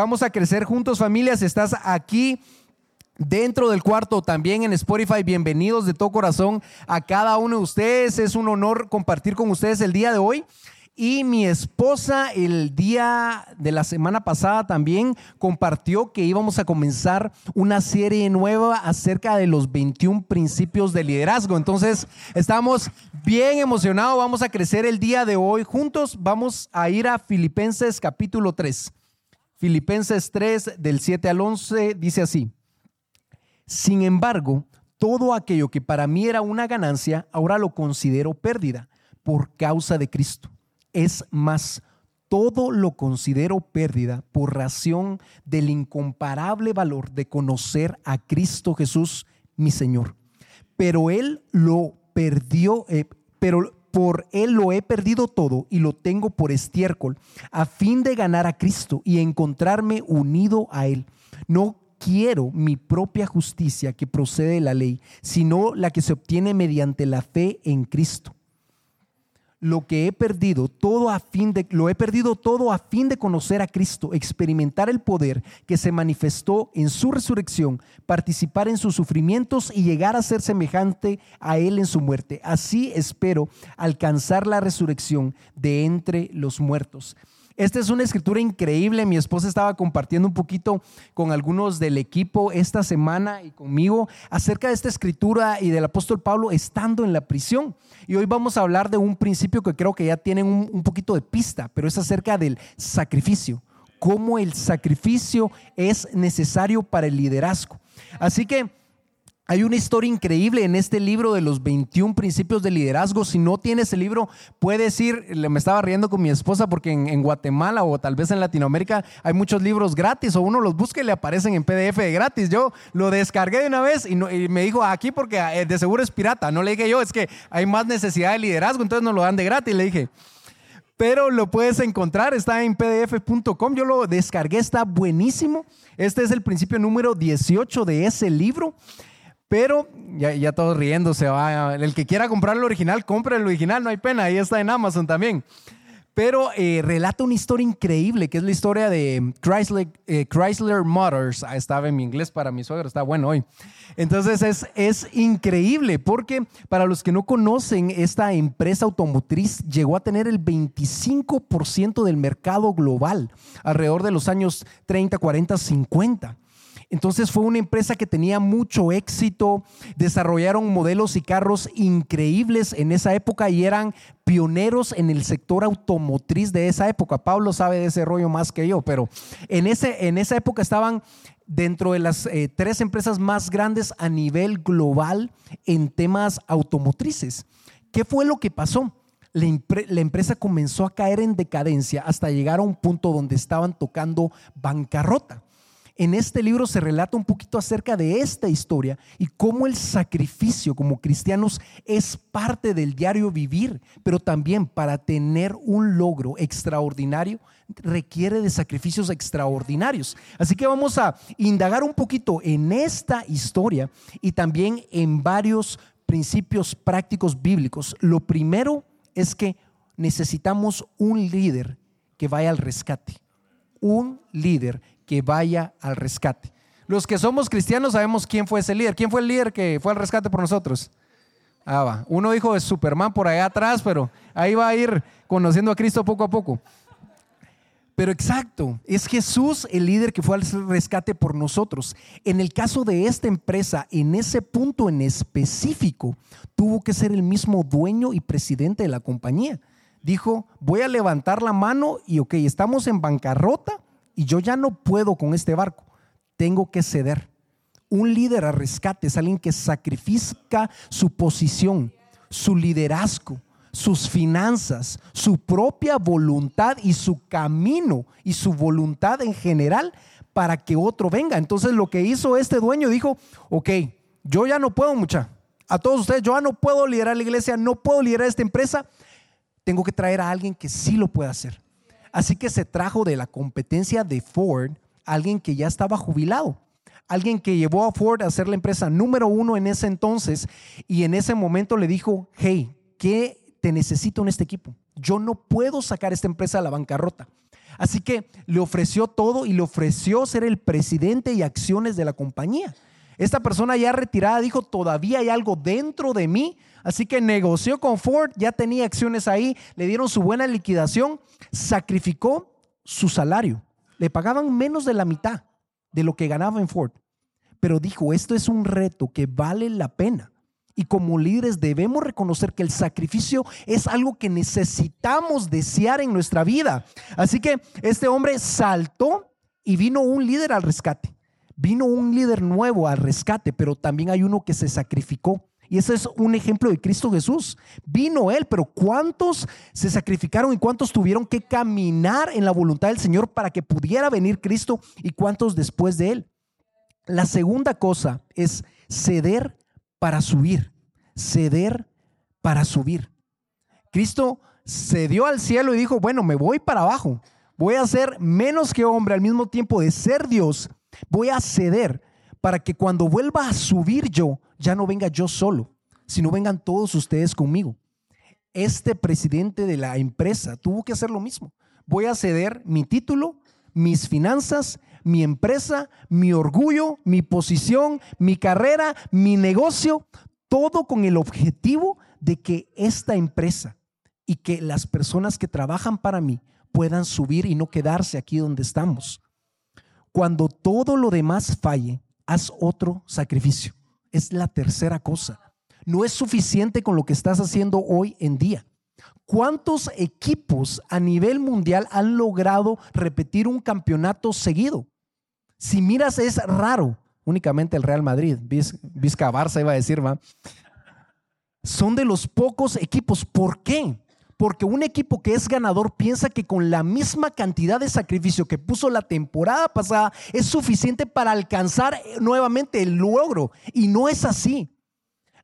vamos a crecer juntos familias. Estás aquí dentro del cuarto, también en Spotify. Bienvenidos de todo corazón a cada uno de ustedes. Es un honor compartir con ustedes el día de hoy. Y mi esposa el día de la semana pasada también compartió que íbamos a comenzar una serie nueva acerca de los 21 principios de liderazgo. Entonces estamos bien emocionados, vamos a crecer el día de hoy juntos. Vamos a ir a Filipenses capítulo 3. Filipenses 3 del 7 al 11 dice así. Sin embargo, todo aquello que para mí era una ganancia, ahora lo considero pérdida por causa de Cristo es más, todo lo considero pérdida por razón del incomparable valor de conocer a Cristo Jesús, mi Señor. Pero Él lo perdió, eh, pero por Él lo he perdido todo y lo tengo por estiércol, a fin de ganar a Cristo y encontrarme unido a Él. No quiero mi propia justicia que procede de la ley, sino la que se obtiene mediante la fe en Cristo lo que he perdido, todo a fin de lo he perdido todo a fin de conocer a Cristo, experimentar el poder que se manifestó en su resurrección, participar en sus sufrimientos y llegar a ser semejante a él en su muerte. Así espero alcanzar la resurrección de entre los muertos. Esta es una escritura increíble. Mi esposa estaba compartiendo un poquito con algunos del equipo esta semana y conmigo acerca de esta escritura y del apóstol Pablo estando en la prisión. Y hoy vamos a hablar de un principio que creo que ya tienen un, poquito de pista, pero es acerca del sacrificio. Cómo el sacrificio es necesario para el liderazgo. Así que hay una historia increíble en este libro de los 21 principios de liderazgo. Si no tienes el libro, puedes ir, me estaba riendo con mi esposa porque en, Guatemala o tal vez en Latinoamérica hay muchos libros gratis o uno los busca y le aparecen en PDF gratis. Yo lo descargué de una vez y, me dijo aquí porque eh, de seguro es pirata. No le dije yo, es que hay más necesidad de liderazgo, entonces nos lo dan de gratis. Le dije, pero lo puedes encontrar, está en pdf.com. Yo lo descargué, está buenísimo. Este es el principio número 18 de ese libro. Pero ya, ya todos riéndose, va. el que quiera comprar el original, compre el original, no hay pena, ahí está en Amazon también. Pero eh, relata una historia increíble, que es la historia de Chrysler, eh, Chrysler Motors. Ah, estaba en mi inglés para mi suegro, está bueno hoy. Entonces es, es increíble porque para los que no conocen, esta empresa automotriz llegó a tener el 25% del mercado global alrededor de los años 30, 40, 50. Entonces fue una empresa que tenía mucho éxito, desarrollaron modelos y carros increíbles en esa época y eran pioneros en el sector automotriz de esa época. Pablo sabe de ese rollo más que yo, pero en, ese, en esa época estaban dentro de las eh, tres empresas más grandes a nivel global en temas automotrices. ¿Qué fue lo que pasó? La, la, empresa comenzó a caer en decadencia hasta llegar a un punto donde estaban tocando bancarrota en este libro se relata un poquito acerca de esta historia y cómo el sacrificio como cristianos es parte del diario vivir, pero también para tener un logro extraordinario requiere de sacrificios extraordinarios. Así que vamos a indagar un poquito en esta historia y también en varios principios prácticos bíblicos. Lo primero es que necesitamos un líder que vaya al rescate. Un líder que vaya al rescate. Los que somos cristianos sabemos quién fue ese líder. ¿Quién fue el líder que fue al rescate por nosotros? Ah, va. Uno dijo de Superman por allá atrás, pero ahí va a ir conociendo a Cristo poco a poco. Pero exacto, es Jesús el líder que fue al rescate por nosotros. En el caso de esta empresa, en ese punto en específico, tuvo que ser el mismo dueño y presidente de la compañía. Dijo, voy a levantar la mano y ok, estamos en bancarrota, y yo ya no puedo con este barco, tengo que ceder. Un líder a rescate es alguien que sacrifica su posición, su liderazgo, sus finanzas, su propia voluntad y su camino y su voluntad en general para que otro venga. Entonces lo que hizo este dueño dijo, ok, yo ya no puedo mucha. A todos ustedes, yo ya no puedo liderar la iglesia, no puedo liderar esta empresa. Tengo que traer a alguien que sí lo pueda hacer. Así que se trajo de la competencia de Ford alguien que ya estaba jubilado, alguien que llevó a Ford a ser la empresa número uno en ese entonces y en ese momento le dijo, hey, ¿qué te necesito en este equipo? Yo no puedo sacar esta empresa a la bancarrota. Así que le ofreció todo y le ofreció ser el presidente y acciones de la compañía. Esta persona ya retirada dijo, todavía hay algo dentro de mí. Así que negoció con Ford, ya tenía acciones ahí, le dieron su buena liquidación, sacrificó su salario. Le pagaban menos de la mitad de lo que ganaba en Ford. Pero dijo, esto es un reto que vale la pena. Y como líderes debemos reconocer que el sacrificio es algo que necesitamos desear en nuestra vida. Así que este hombre saltó y vino un líder al rescate. Vino un líder nuevo al rescate, pero también hay uno que se sacrificó. Y ese es un ejemplo de Cristo Jesús. Vino Él, pero ¿cuántos se sacrificaron y cuántos tuvieron que caminar en la voluntad del Señor para que pudiera venir Cristo y cuántos después de Él? La segunda cosa es ceder para subir. Ceder para subir. Cristo cedió al cielo y dijo, bueno, me voy para abajo. Voy a ser menos que hombre al mismo tiempo de ser Dios Voy a ceder para que cuando vuelva a subir yo, ya no venga yo solo, sino vengan todos ustedes conmigo. Este presidente de la empresa tuvo que hacer lo mismo. Voy a ceder mi título, mis finanzas, mi empresa, mi orgullo, mi posición, mi carrera, mi negocio, todo con el objetivo de que esta empresa y que las personas que trabajan para mí puedan subir y no quedarse aquí donde estamos. Cuando todo lo demás falle, haz otro sacrificio. Es la tercera cosa. No es suficiente con lo que estás haciendo hoy en día. ¿Cuántos equipos a nivel mundial han logrado repetir un campeonato seguido? Si miras, es raro. Únicamente el Real Madrid, Vizca Barça iba a decir, ¿va? Son de los pocos equipos. ¿Por qué? Porque un equipo que es ganador piensa que con la misma cantidad de sacrificio que puso la temporada pasada es suficiente para alcanzar nuevamente el logro. Y no es así.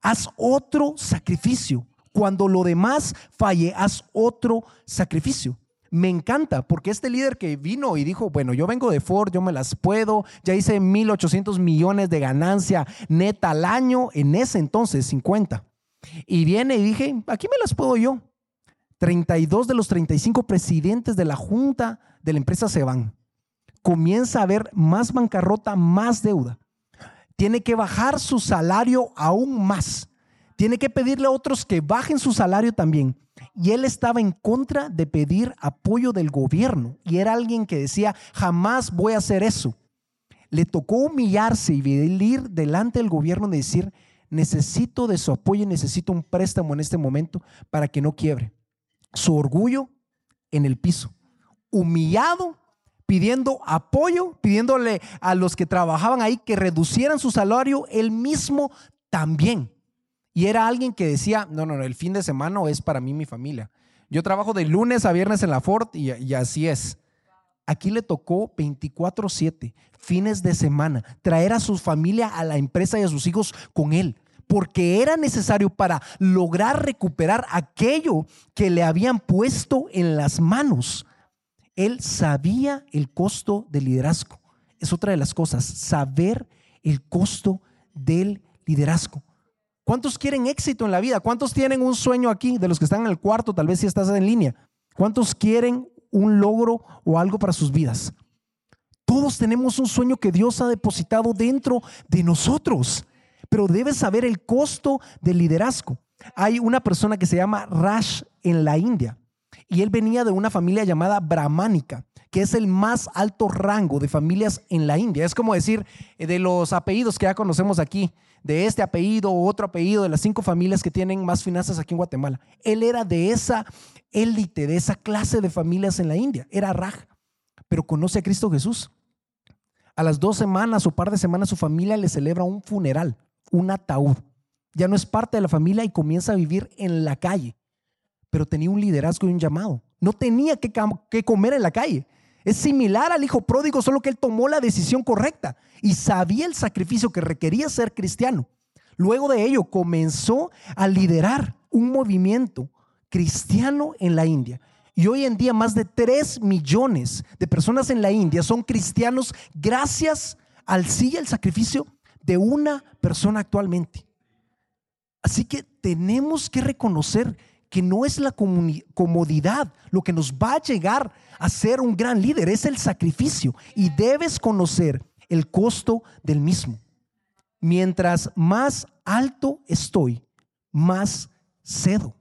Haz otro sacrificio. Cuando lo demás falle, haz otro sacrificio. Me encanta porque este líder que vino y dijo, bueno, yo vengo de Ford, yo me las puedo, ya hice 1.800 millones de ganancia neta al año, en ese entonces 50. Y viene y dije, aquí me las puedo yo. 32 de los 35 presidentes de la junta de la empresa se van. Comienza a haber más bancarrota, más deuda. Tiene que bajar su salario aún más. Tiene que pedirle a otros que bajen su salario también. Y él estaba en contra de pedir apoyo del gobierno. Y era alguien que decía, jamás voy a hacer eso. Le tocó humillarse y venir delante del gobierno y decir, necesito de su apoyo, necesito un préstamo en este momento para que no quiebre su orgullo en el piso, humillado, pidiendo apoyo, pidiéndole a los que trabajaban ahí que reducieran su salario, él mismo también. Y era alguien que decía, no, no, no, el fin de semana es para mí mi familia. Yo trabajo de lunes a viernes en la Ford y, y así es. Aquí le tocó 24/7, fines de semana, traer a su familia, a la empresa y a sus hijos con él porque era necesario para lograr recuperar aquello que le habían puesto en las manos. Él sabía el costo del liderazgo. Es otra de las cosas, saber el costo del liderazgo. ¿Cuántos quieren éxito en la vida? ¿Cuántos tienen un sueño aquí de los que están en el cuarto, tal vez si estás en línea? ¿Cuántos quieren un logro o algo para sus vidas? Todos tenemos un sueño que Dios ha depositado dentro de nosotros pero debes saber el costo del liderazgo. Hay una persona que se llama Rash en la India y él venía de una familia llamada brahmánica, que es el más alto rango de familias en la India. Es como decir eh, de los apellidos que ya conocemos aquí, de este apellido o otro apellido, de las cinco familias que tienen más finanzas aquí en Guatemala. Él era de esa élite, de esa clase de familias en la India. Era Raj, pero conoce a Cristo Jesús. A las dos semanas o par de semanas su familia le celebra un funeral un ataúd. Ya no es parte de la familia y comienza a vivir en la calle. Pero tenía un liderazgo y un llamado. No tenía que, comer en la calle. Es similar al hijo pródigo, solo que él tomó la decisión correcta y sabía el sacrificio que requería ser cristiano. Luego de ello comenzó a liderar un movimiento cristiano en la India. Y hoy en día más de 3 millones de personas en la India son cristianos gracias al sí al sacrificio de una persona actualmente. Así que tenemos que reconocer que no es la comodidad lo que nos va a llegar a ser un gran líder, es el sacrificio y debes conocer el costo del mismo. Mientras más alto estoy, más cedo.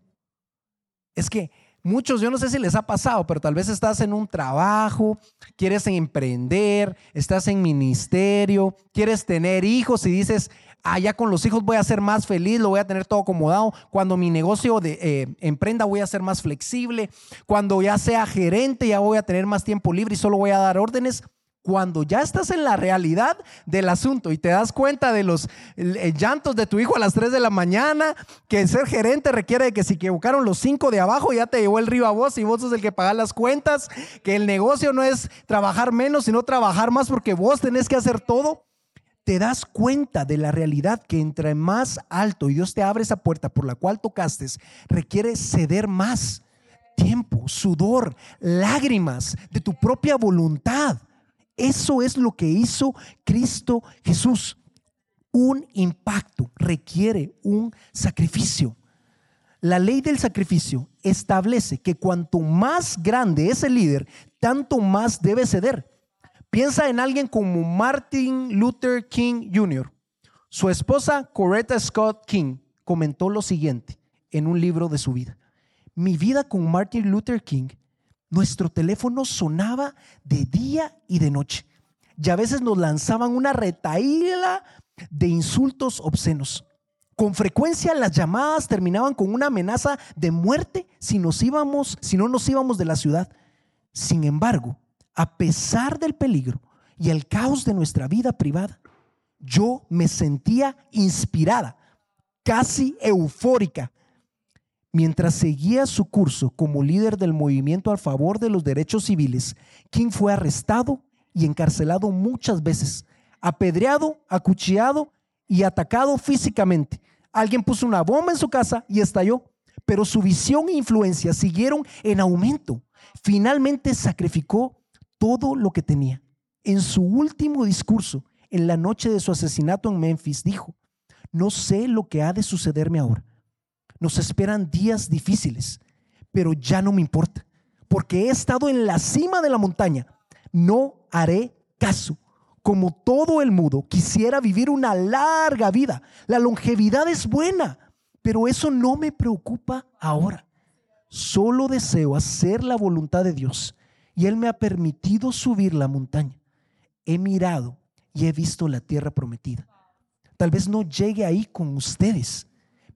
Es que muchos, yo no sé si les ha pasado, pero tal vez estás en un trabajo, quieres emprender, estás en ministerio, quieres tener hijos y dices, ah, ya con los hijos voy a ser más feliz, lo voy a tener todo acomodado. Cuando mi negocio de eh, emprenda voy a ser más flexible. Cuando ya sea gerente ya voy a tener más tiempo libre y solo voy a dar órdenes cuando ya estás en la realidad del asunto y te das cuenta de los llantos de tu hijo a las 3 de la mañana, que ser gerente requiere de que si equivocaron los cinco de abajo ya te llevó el río a vos y vos sos el que paga las cuentas, que el negocio no es trabajar menos, sino trabajar más porque vos tenés que hacer todo, te das cuenta de la realidad que entre más alto y Dios te abre esa puerta por la cual tocaste, requiere ceder más tiempo, sudor, lágrimas de tu propia voluntad eso es lo que hizo Cristo Jesús. Un impacto requiere un sacrificio. La ley del sacrificio establece que cuanto más grande es el líder, tanto más debe ceder. Piensa en alguien como Martin Luther King Jr. Su esposa Coretta Scott King comentó lo siguiente en un libro de su vida. Mi vida con Martin Luther King nuestro teléfono sonaba de día y de noche. Y a veces nos lanzaban una retaíla de insultos obscenos. Con frecuencia las llamadas terminaban con una amenaza de muerte si nos íbamos, si no nos íbamos de la ciudad. Sin embargo, a pesar del peligro y el caos de nuestra vida privada, yo me sentía inspirada, casi eufórica Mientras seguía su curso como líder del movimiento a favor de los derechos civiles, King fue arrestado y encarcelado muchas veces, apedreado, acuchillado y atacado físicamente. Alguien puso una bomba en su casa y estalló, pero su visión e influencia siguieron en aumento. Finalmente sacrificó todo lo que tenía. En su último discurso, en la noche de su asesinato en Memphis, dijo, no sé lo que ha de sucederme ahora nos esperan días difíciles, pero ya no me importa, porque he estado en la cima de la montaña. No haré caso. Como todo el mundo, quisiera vivir una larga vida. La longevidad es buena, pero eso no me preocupa ahora. Solo deseo hacer la voluntad de Dios y Él me ha permitido subir la montaña. He mirado y he visto la tierra prometida. Tal vez no llegue ahí con ustedes,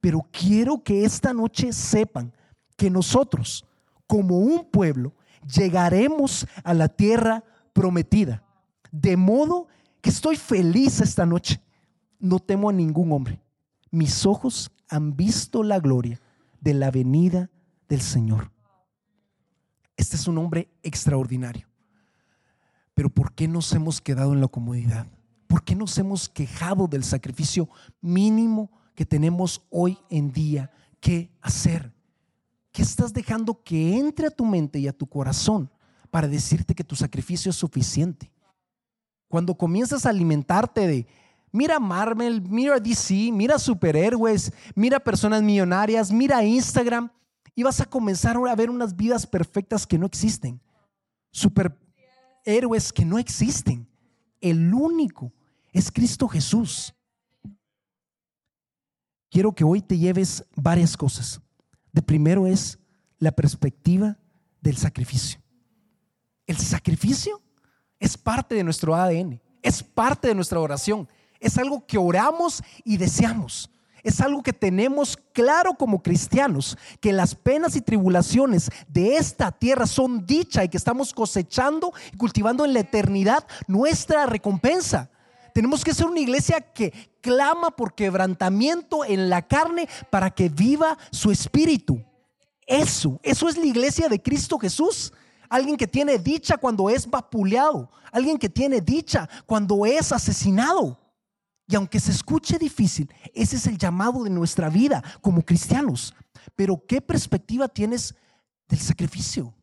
pero quiero que esta noche sepan que nosotros, como un pueblo, llegaremos a la tierra prometida. De modo que estoy feliz esta noche. No temo a ningún hombre. Mis ojos han visto la gloria de la venida del Señor. Este es un hombre extraordinario. Pero ¿por qué nos hemos quedado en la comodidad? ¿Por qué nos hemos quejado del sacrificio mínimo que tenemos hoy en día que hacer. ¿Qué estás dejando que entre a tu mente y a tu corazón para decirte que tu sacrificio es suficiente? Cuando comienzas a alimentarte de, mira Marvel, mira DC, mira superhéroes, mira personas millonarias, mira Instagram, y vas a comenzar a ver unas vidas perfectas que no existen. Superhéroes que no existen. El único es Cristo Jesús quiero que hoy te lleves varias cosas. De primero es la perspectiva del sacrificio. El sacrificio es parte de nuestro ADN, es parte de nuestra oración, es algo que oramos y deseamos. Es algo que tenemos claro como cristianos, que las penas y tribulaciones de esta tierra son dicha y que estamos cosechando y cultivando en la eternidad nuestra recompensa. Tenemos que ser una iglesia que clama por quebrantamiento en la carne para que viva su espíritu. Eso, eso es la iglesia de Cristo Jesús. Alguien que tiene dicha cuando es vapuleado. Alguien que tiene dicha cuando es asesinado. Y aunque se escuche difícil, ese es el llamado de nuestra vida como cristianos. Pero ¿qué perspectiva tienes del sacrificio?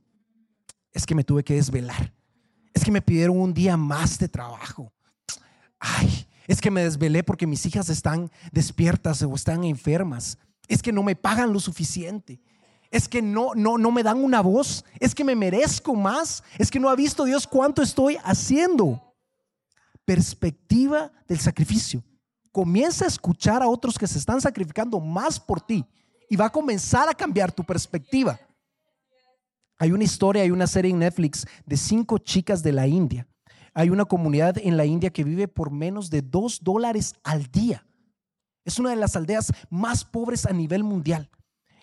Es que me tuve que desvelar. Es que me pidieron un día más de trabajo ay, es que me desvelé porque mis hijas están despiertas o están enfermas. Es que no me pagan lo suficiente. Es que no, no, no me dan una voz. Es que me merezco más. Es que no ha visto Dios cuánto estoy haciendo. Perspectiva del sacrificio. Comienza a escuchar a otros que se están sacrificando más por ti y va a comenzar a cambiar tu perspectiva. Hay una historia, hay una serie en Netflix de cinco chicas de la India. Hay una comunidad en la India que vive por menos de dos dólares al día. Es una de las aldeas más pobres a nivel mundial.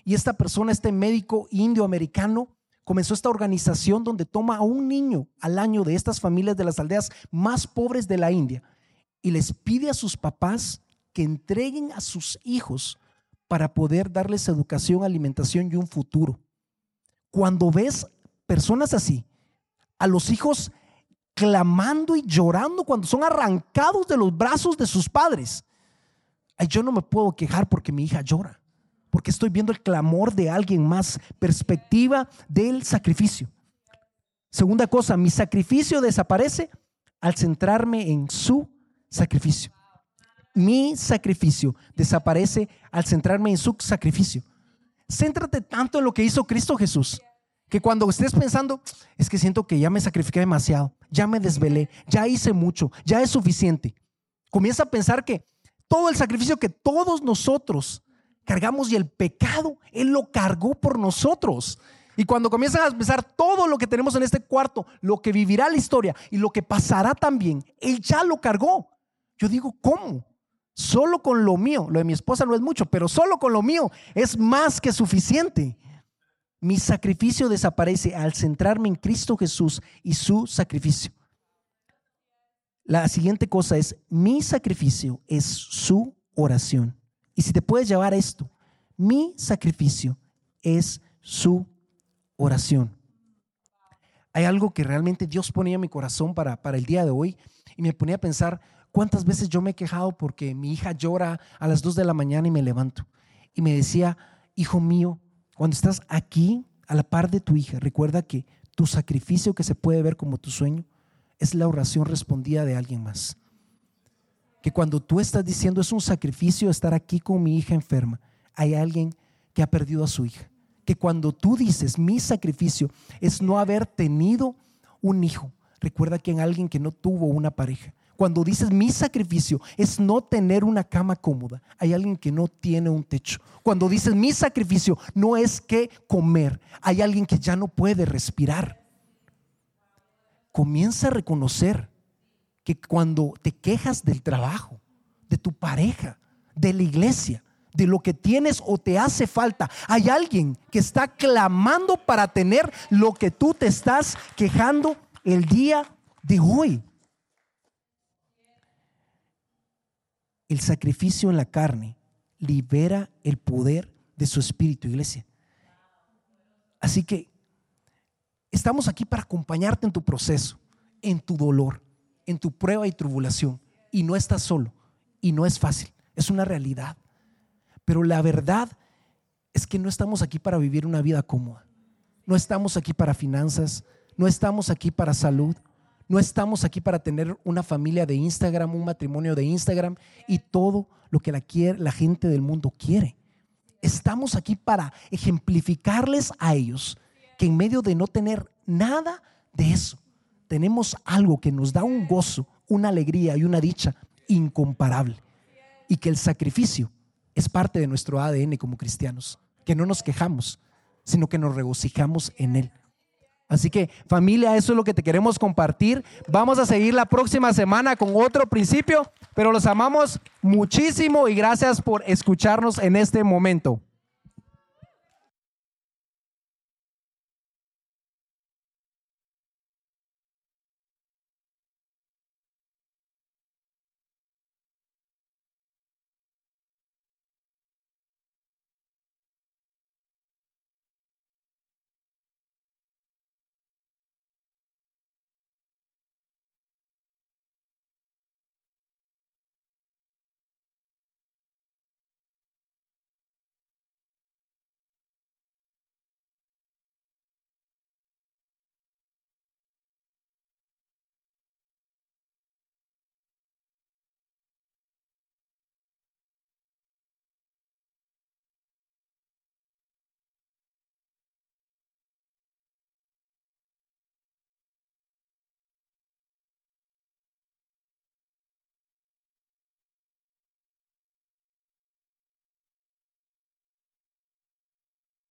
Y esta persona, este médico indio-americano, comenzó esta organización donde toma a un niño al año de estas familias de las aldeas más pobres de la India y les pide a sus papás que entreguen a sus hijos para poder darles educación, alimentación y un futuro. Cuando ves personas así, a los hijos clamando y llorando cuando son arrancados de los brazos de sus padres, yo no me puedo quejar porque mi hija llora, porque estoy viendo el clamor de alguien más, perspectiva del sacrificio. Segunda cosa, mi sacrificio desaparece al centrarme en su sacrificio. Mi sacrificio desaparece al centrarme en su sacrificio. Céntrate tanto en lo que hizo Cristo Jesús, que cuando estés pensando, es que siento que ya me sacrifiqué demasiado, ya me desvelé, ya hice mucho, ya es suficiente. Comienza a pensar que todo el sacrificio que todos nosotros cargamos y el pecado, Él lo cargó por nosotros. Y cuando comienzan a pensar todo lo que tenemos en este cuarto, lo que vivirá la historia y lo que pasará también, Él ya lo cargó. Yo digo, ¿cómo? Solo con lo mío, lo de mi esposa no es mucho, pero solo con lo mío es más que suficiente. Mi sacrificio desaparece al centrarme en Cristo Jesús y su sacrificio. La siguiente cosa es, mi sacrificio es su oración. Y si te puedes llevar esto, mi sacrificio es su oración. Hay algo que realmente Dios ponía en mi corazón para, para el día de hoy y me ponía a pensar cuántas veces yo me he quejado porque mi hija llora a las 2 de la mañana y me levanto. Y me decía, hijo mío, cuando estás aquí a la par de tu hija, recuerda que tu sacrificio que se puede ver como tu sueño es la oración respondida de alguien más. Que cuando tú estás diciendo es un sacrificio estar aquí con mi hija enferma, hay alguien que ha perdido a su hija. Que cuando tú dices mi sacrificio es no haber tenido un hijo, recuerda que hay alguien que no tuvo una pareja. Cuando dices mi sacrificio es no tener una cama cómoda, hay alguien que no tiene un techo. Cuando dices mi sacrificio no es que comer, hay alguien que ya no puede respirar comienza a reconocer que cuando te quejas del trabajo, de tu pareja, de la iglesia, de lo que tienes o te hace falta, hay alguien que está clamando para tener lo que tú te estás quejando el día de hoy. El sacrificio en la carne libera el poder de su espíritu, iglesia. Así que Estamos aquí para acompañarte en tu proceso, en tu dolor, en tu prueba y tribulación. Y no estás solo. Y no es fácil. Es una realidad. Pero la verdad es que no estamos aquí para vivir una vida cómoda. No estamos aquí para finanzas. No estamos aquí para salud. No estamos aquí para tener una familia de Instagram, un matrimonio de Instagram y todo lo que la, gente del mundo quiere. Estamos aquí para ejemplificarles a ellos que en medio de no tener nada de eso, tenemos algo que nos da un gozo, una alegría y una dicha incomparable. Y que el sacrificio es parte de nuestro ADN como cristianos, que no nos quejamos, sino que nos regocijamos en Él. Así que familia, eso es lo que te queremos compartir. Vamos a seguir la próxima semana con otro principio, pero los amamos muchísimo y gracias por escucharnos en este momento.